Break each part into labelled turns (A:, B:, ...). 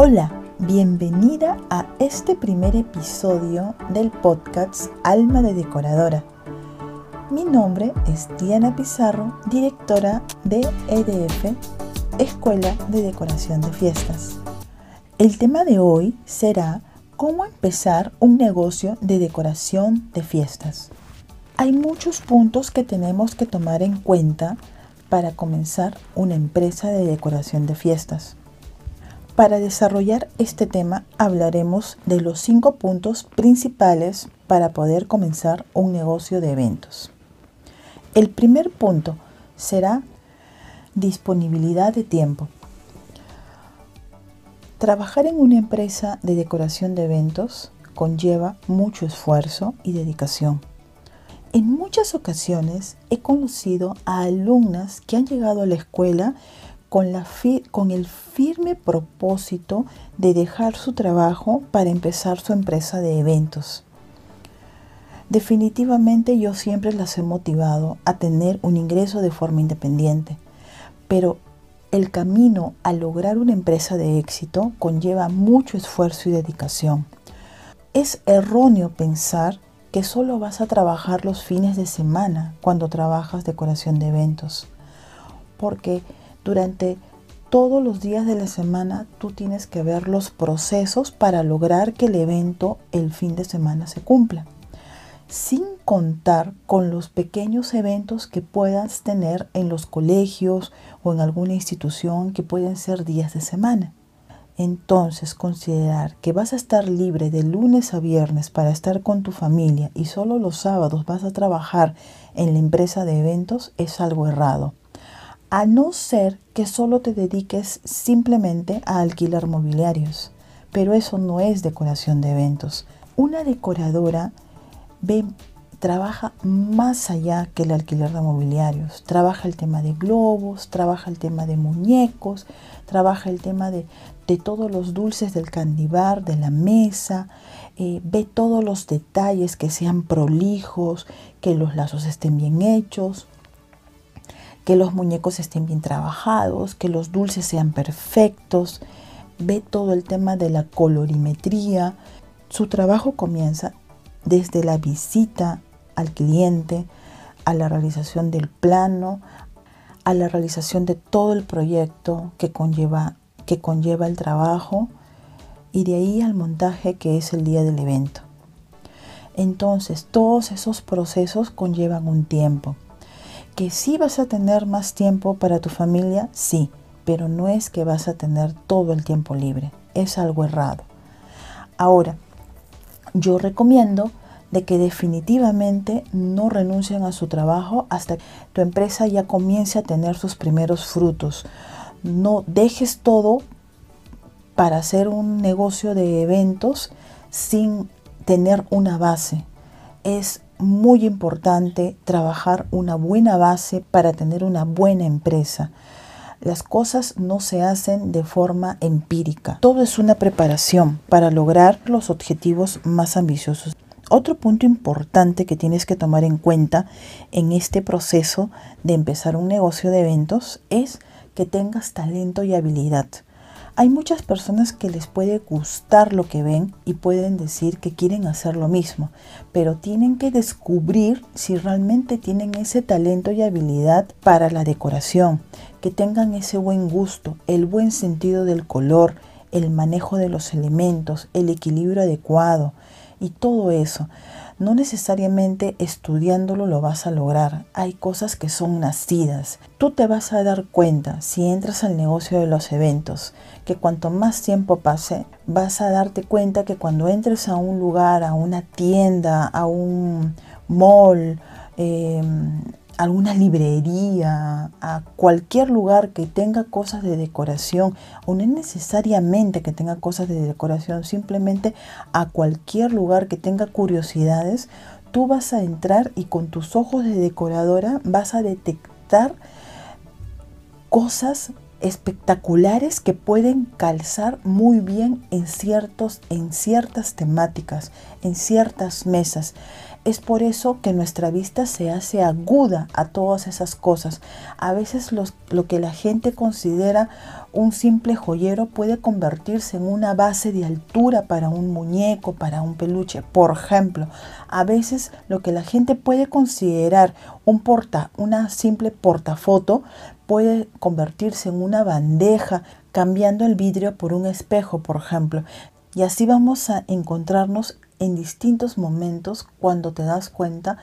A: Hola, bienvenida a este primer episodio del podcast Alma de Decoradora. Mi nombre es Diana Pizarro, directora de EDF, Escuela de Decoración de Fiestas. El tema de hoy será cómo empezar un negocio de decoración de fiestas. Hay muchos puntos que tenemos que tomar en cuenta para comenzar una empresa de decoración de fiestas. Para desarrollar este tema hablaremos de los cinco puntos principales para poder comenzar un negocio de eventos. El primer punto será disponibilidad de tiempo. Trabajar en una empresa de decoración de eventos conlleva mucho esfuerzo y dedicación. En muchas ocasiones he conocido a alumnas que han llegado a la escuela con, la con el firme propósito de dejar su trabajo para empezar su empresa de eventos. Definitivamente yo siempre las he motivado a tener un ingreso de forma independiente, pero el camino a lograr una empresa de éxito conlleva mucho esfuerzo y dedicación. Es erróneo pensar que solo vas a trabajar los fines de semana cuando trabajas decoración de eventos, porque durante todos los días de la semana tú tienes que ver los procesos para lograr que el evento el fin de semana se cumpla. Sin contar con los pequeños eventos que puedas tener en los colegios o en alguna institución que pueden ser días de semana. Entonces considerar que vas a estar libre de lunes a viernes para estar con tu familia y solo los sábados vas a trabajar en la empresa de eventos es algo errado a no ser que solo te dediques simplemente a alquilar mobiliarios. Pero eso no es decoración de eventos. Una decoradora ve, trabaja más allá que el alquiler de mobiliarios. Trabaja el tema de globos, trabaja el tema de muñecos, trabaja el tema de, todos los dulces del candibar, de la mesa, eh, ve todos los detalles que sean prolijos, que los lazos estén bien hechos, que los muñecos estén bien trabajados, que los dulces sean perfectos, ve todo el tema de la colorimetría. Su trabajo comienza desde la visita al cliente, a la realización del plano, a la realización de todo el proyecto que conlleva, que conlleva el trabajo y de ahí al montaje que es el día del evento. Entonces, todos esos procesos conllevan un tiempo que sí vas a tener más tiempo para tu familia, sí, pero no es que vas a tener todo el tiempo libre, es algo errado. Ahora, yo recomiendo de que definitivamente no renuncien a su trabajo hasta que tu empresa ya comience a tener sus primeros frutos. No dejes todo para hacer un negocio de eventos sin tener una base. Es muy importante trabajar una buena base para tener una buena empresa. Las cosas no se hacen de forma empírica. Todo es una preparación para lograr los objetivos más ambiciosos. Otro punto importante que tienes que tomar en cuenta en este proceso de empezar un negocio de eventos es que tengas talento y habilidad. Hay muchas personas que les puede gustar lo que ven y pueden decir que quieren hacer lo mismo, pero tienen que descubrir si realmente tienen ese talento y habilidad para la decoración, que tengan ese buen gusto, el buen sentido del color, el manejo de los elementos, el equilibrio adecuado y todo eso. No necesariamente estudiándolo lo vas a lograr. Hay cosas que son nacidas. Tú te vas a dar cuenta si entras al negocio de los eventos, que cuanto más tiempo pase, vas a darte cuenta que cuando entres a un lugar, a una tienda, a un mall, eh, alguna librería, a cualquier lugar que tenga cosas de decoración, o no necesariamente que tenga cosas de decoración, simplemente a cualquier lugar que tenga curiosidades, tú vas a entrar y con tus ojos de decoradora vas a detectar cosas espectaculares que pueden calzar muy bien en, ciertos, en ciertas temáticas, en ciertas mesas. Es por eso que nuestra vista se hace aguda a todas esas cosas. A veces lo que la gente considera un simple joyero puede convertirse en una base de altura para un muñeco, para un peluche. Por ejemplo, a veces lo que la gente puede considerar un porta, una simple portafoto puede convertirse en una bandeja cambiando el vidrio por un espejo, por ejemplo. Y así vamos a encontrarnos en distintos momentos cuando te das cuenta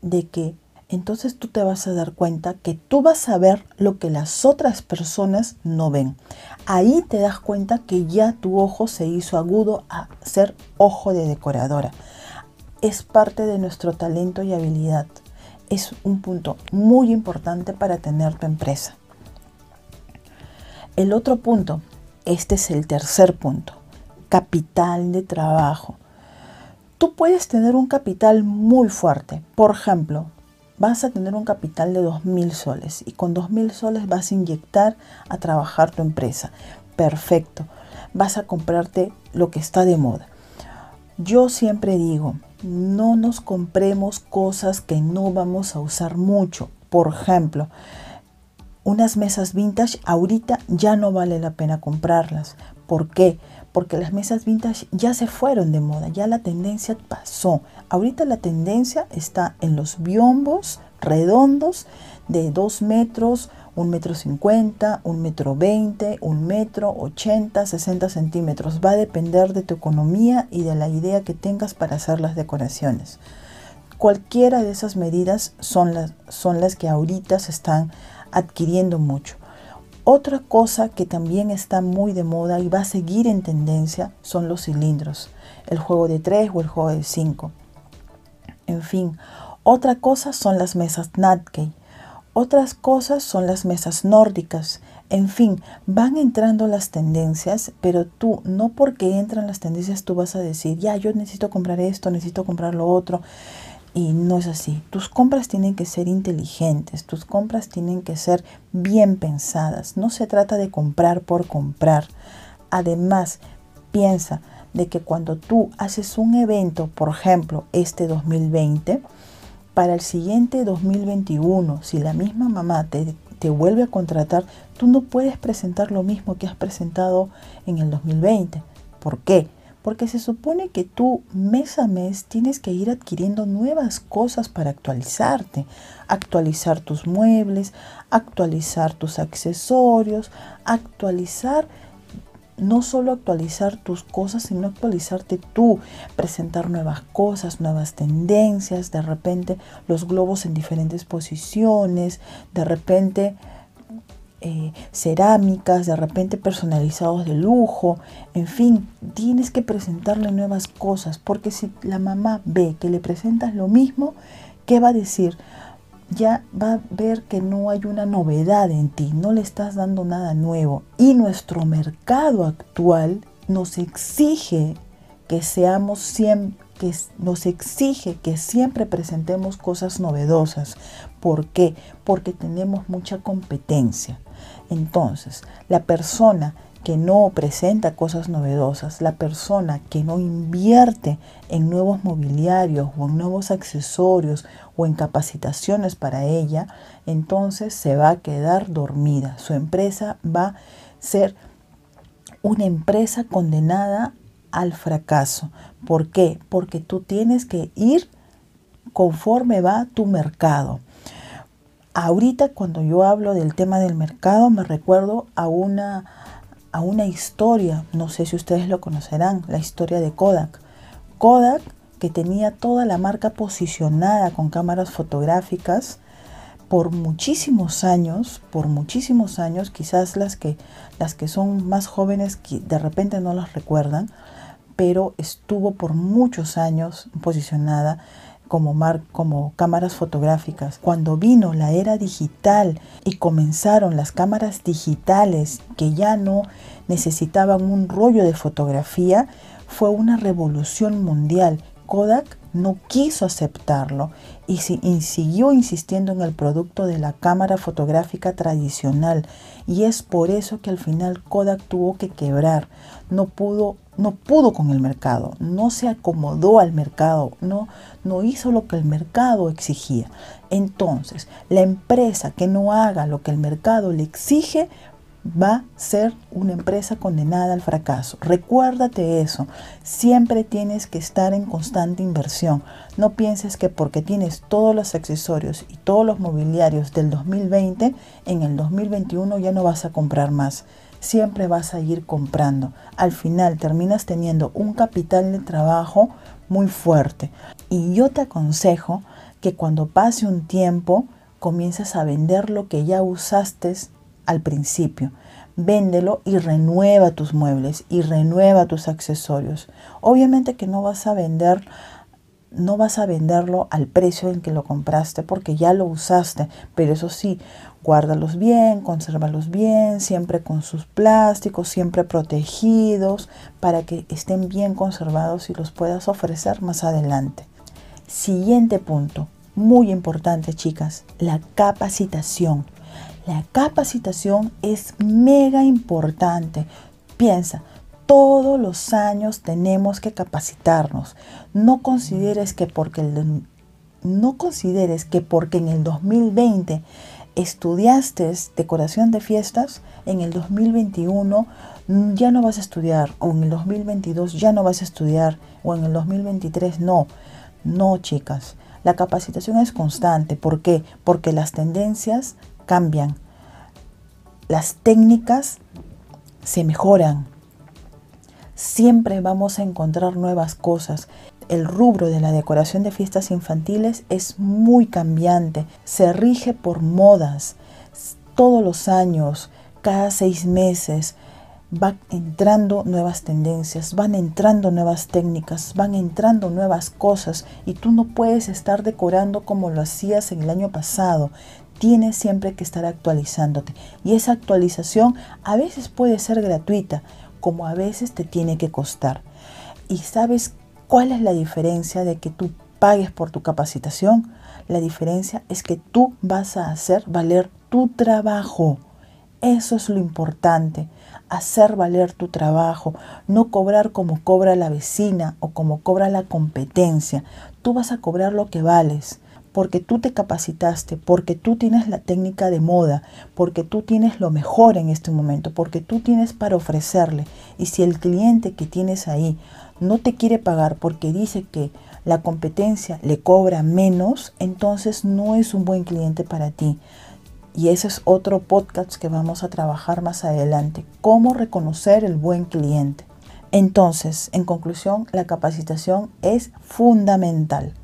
A: de que entonces tú te vas a dar cuenta que tú vas a ver lo que las otras personas no ven. Ahí te das cuenta que ya tu ojo se hizo agudo a ser ojo de decoradora. Es parte de nuestro talento y habilidad es un punto muy importante para tener tu empresa. El otro punto, este es el tercer punto, capital de trabajo. Tú puedes tener un capital muy fuerte. Por ejemplo, vas a tener un capital de 2.000 soles y con 2.000 soles vas a inyectar a trabajar tu empresa. Perfecto. Vas a comprarte lo que está de moda. Yo siempre digo, no nos compremos cosas que no vamos a usar mucho. Por ejemplo, unas mesas vintage ahorita ya no vale la pena comprarlas. ¿Por qué? Porque las mesas vintage ya se fueron de moda, ya la tendencia pasó. Ahorita la tendencia está en los biombos redondos de 2 metros, un metro cincuenta, un metro veinte, un metro ochenta, sesenta centímetros. Va a depender de tu economía y de la idea que tengas para hacer las decoraciones. Cualquiera de esas medidas son las, son las que ahorita se están adquiriendo mucho. Otra cosa que también está muy de moda y va a seguir en tendencia son los cilindros, el juego de 3 o el juego de 5. En fin, otra cosa son las mesas Natke otras cosas son las mesas nórdicas. En fin, van entrando las tendencias, pero tú no porque entran las tendencias tú vas a decir, ya, yo necesito comprar esto, necesito comprar lo otro. Y no es así. Tus compras tienen que ser inteligentes, tus compras tienen que ser bien pensadas. No se trata de comprar por comprar. Además, piensa de que cuando tú haces un evento, por ejemplo, este 2020, para el siguiente 2021, si la misma mamá te, te vuelve a contratar, tú no puedes presentar lo mismo que has presentado en el 2020. ¿Por qué? Porque se supone que tú mes a mes tienes que ir adquiriendo nuevas cosas para actualizarte. Actualizar tus muebles, actualizar tus accesorios, actualizar no solo actualizar tus cosas, sino actualizarte tú, presentar nuevas cosas, nuevas tendencias, de repente los globos en diferentes posiciones, de repente eh, cerámicas, de repente personalizados de lujo, en fin, tienes que presentarle nuevas cosas, porque si la mamá ve que le presentas lo mismo, ¿qué va a decir? Ya va a ver que no hay una novedad en ti, no le estás dando nada nuevo. Y nuestro mercado actual nos exige que seamos siempre, que nos exige que siempre presentemos cosas novedosas. ¿Por qué? Porque tenemos mucha competencia. Entonces, la persona que no presenta cosas novedosas, la persona que no invierte en nuevos mobiliarios o en nuevos accesorios o en capacitaciones para ella, entonces se va a quedar dormida. Su empresa va a ser una empresa condenada al fracaso. ¿Por qué? Porque tú tienes que ir conforme va tu mercado. Ahorita cuando yo hablo del tema del mercado me recuerdo a una a una historia, no sé si ustedes lo conocerán, la historia de Kodak. Kodak, que tenía toda la marca posicionada con cámaras fotográficas por muchísimos años, por muchísimos años, quizás las que, las que son más jóvenes de repente no las recuerdan, pero estuvo por muchos años posicionada como, mar, como cámaras fotográficas. Cuando vino la era digital y comenzaron las cámaras digitales que ya no necesitaban un rollo de fotografía, fue una revolución mundial. Kodak no quiso aceptarlo y, siguió insistiendo en el producto de la cámara fotográfica tradicional y es por eso que al final Kodak tuvo que quebrar, no pudo, no pudo con el mercado, no se acomodó al mercado, no, no hizo lo que el mercado exigía. Entonces, la empresa que no haga lo que el mercado le exige va a ser una empresa condenada al fracaso. Recuérdate eso. Siempre tienes que estar en constante inversión. No pienses que porque tienes todos los accesorios y todos los mobiliarios del 2020, en el 2021 ya no vas a comprar más. Siempre vas a ir comprando. Al final terminas teniendo un capital de trabajo muy fuerte. Y yo te aconsejo que cuando pase un tiempo comiences a vender lo que ya usaste al principio. Véndelo y renueva tus muebles y renueva tus accesorios. Obviamente que no vas a vender no vas a venderlo al precio en que lo compraste porque ya lo usaste, pero eso sí, guárdalos bien, consérvalos bien, siempre con sus plásticos, siempre protegidos para que estén bien conservados y los puedas ofrecer más adelante. Siguiente punto, muy importante chicas, la capacitación. La capacitación es mega importante. Piensa, todos los años tenemos que capacitarnos. No consideres que porque no consideres que porque en el 2020 estudiaste decoración de fiestas, en el 2021 ya no vas a estudiar, o en el 2022 ya no vas a estudiar, o en el 2023 no. No, chicas. La capacitación es constante. ¿Por qué? Porque las tendencias cambian. Las técnicas se mejoran. Siempre vamos a encontrar nuevas cosas. El rubro de la decoración de fiestas infantiles es muy cambiante. Se rige por modas. Todos los años, cada seis meses, van entrando nuevas tendencias, van entrando nuevas técnicas, van entrando nuevas cosas y tú no puedes estar decorando como lo hacías en el año pasado tienes siempre que estar actualizándote. Y esa actualización a veces puede ser gratuita, como a veces te tiene que costar. ¿Y sabes cuál es la diferencia de que tú pagues por tu capacitación? La diferencia es que tú vas a hacer valer tu trabajo. Eso es lo importante, hacer valer tu trabajo, no cobrar como cobra la vecina o como cobra la competencia. Tú vas a cobrar lo que vales porque tú te capacitaste, porque tú tienes la técnica de moda, porque tú tienes lo mejor en este momento, porque tú tienes para ofrecerle. Y si el cliente que tienes ahí no te quiere pagar porque dice que la competencia le cobra menos, entonces no es un buen cliente para ti. Y ese es otro podcast que vamos a trabajar más adelante, cómo reconocer el buen cliente. Entonces, en conclusión, la capacitación es fundamental.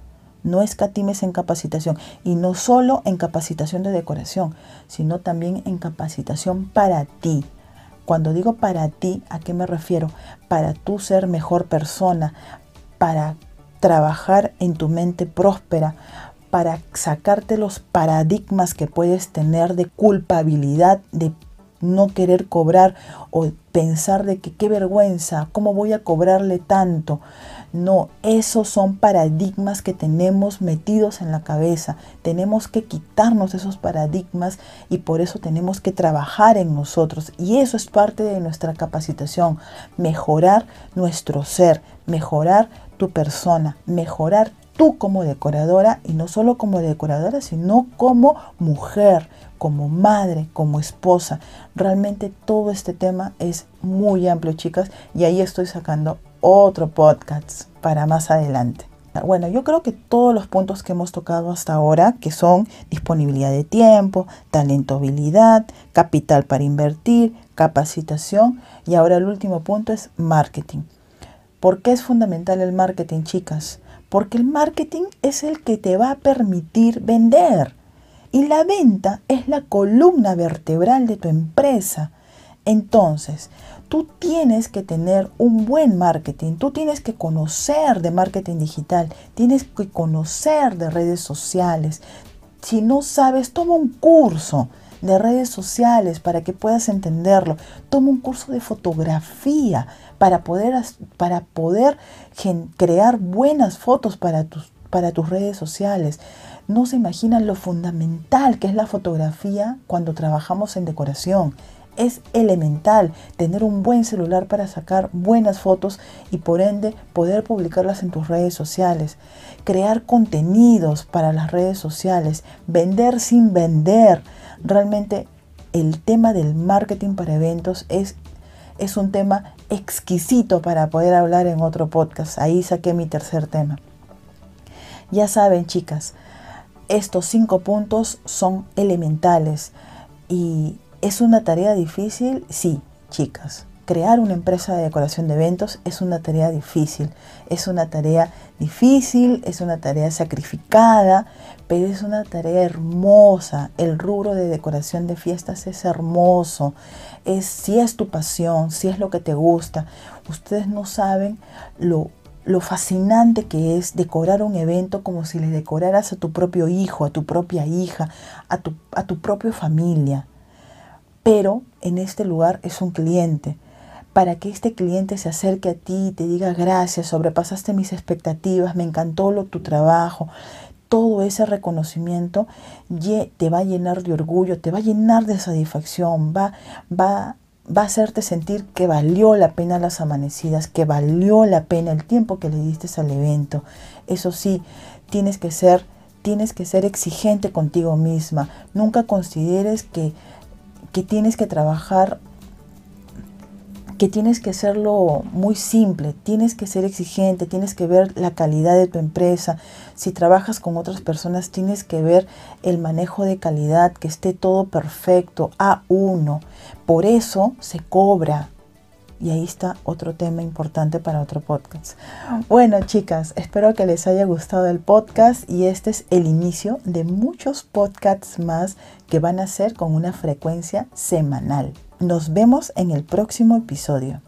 A: No escatimes en capacitación y no solo en capacitación de decoración, sino también en capacitación para ti. Cuando digo para ti, ¿a qué me refiero? Para tú ser mejor persona, para trabajar en tu mente próspera, para sacarte los paradigmas que puedes tener de culpabilidad, de no querer cobrar o pensar de que qué vergüenza, ¿cómo voy a cobrarle tanto? No, esos son paradigmas que tenemos metidos en la cabeza. Tenemos que quitarnos esos paradigmas y por eso tenemos que trabajar en nosotros. Y eso es parte de nuestra capacitación. Mejorar nuestro ser, mejorar tu persona, mejorar tú como decoradora y no solo como decoradora, sino como mujer, como madre, como esposa. Realmente todo este tema es muy amplio, chicas, y ahí estoy sacando otro podcast para más adelante. Bueno, yo creo que todos los puntos que hemos tocado hasta ahora, que son disponibilidad de tiempo, talento, habilidad, capital para invertir, capacitación y ahora el último punto es marketing. ¿Por qué es fundamental el marketing, chicas? Porque el marketing es el que te va a permitir vender. Y la venta es la columna vertebral de tu empresa. Entonces, tú tienes que tener un buen marketing, tú tienes que conocer de marketing digital, tienes que conocer de redes sociales. Si no sabes, toma un curso de redes sociales para que puedas entenderlo. Toma un curso de fotografía para poder, para poder crear buenas fotos para tus, para tus redes sociales. No se imaginan lo fundamental que es la fotografía cuando trabajamos en decoración. Es elemental tener un buen celular para sacar buenas fotos y por ende poder publicarlas en tus redes sociales. Crear contenidos para las redes sociales. Vender sin vender. Realmente el tema del marketing para eventos es, es un tema exquisito para poder hablar en otro podcast. Ahí saqué mi tercer tema. Ya saben chicas, estos cinco puntos son elementales y ¿Es una tarea difícil? Sí, chicas. Crear una empresa de decoración de eventos es una tarea difícil. Es una tarea difícil, es una tarea sacrificada, pero es una tarea hermosa. El rubro de decoración de fiestas es hermoso. Es si es tu pasión, si es lo que te gusta. Ustedes no saben lo lo fascinante que es decorar un evento como si le decoraras a tu propio hijo, a tu propia hija, a tu, a tu propia familia pero en este lugar es un cliente. Para que este cliente se acerque a ti y te diga gracias, sobrepasaste mis expectativas, me encantó lo, tu trabajo, todo ese reconocimiento te va a llenar de orgullo, te va a llenar de satisfacción, va, va, va a hacerte sentir que valió la pena las amanecidas, que valió la pena el tiempo que le diste al evento. Eso sí, tienes que ser, tienes que ser exigente contigo misma. Nunca consideres que que tienes que trabajar, que tienes que hacerlo muy simple, tienes que ser exigente, tienes que ver la calidad de tu empresa. Si trabajas con otras personas, tienes que ver el manejo de calidad, que esté todo perfecto, a uno. Por eso se cobra, y ahí está otro tema importante para otro podcast. Bueno, chicas, espero que les haya gustado el podcast y este es el inicio de muchos podcasts más que van a ser con una frecuencia semanal. Nos vemos en el próximo episodio.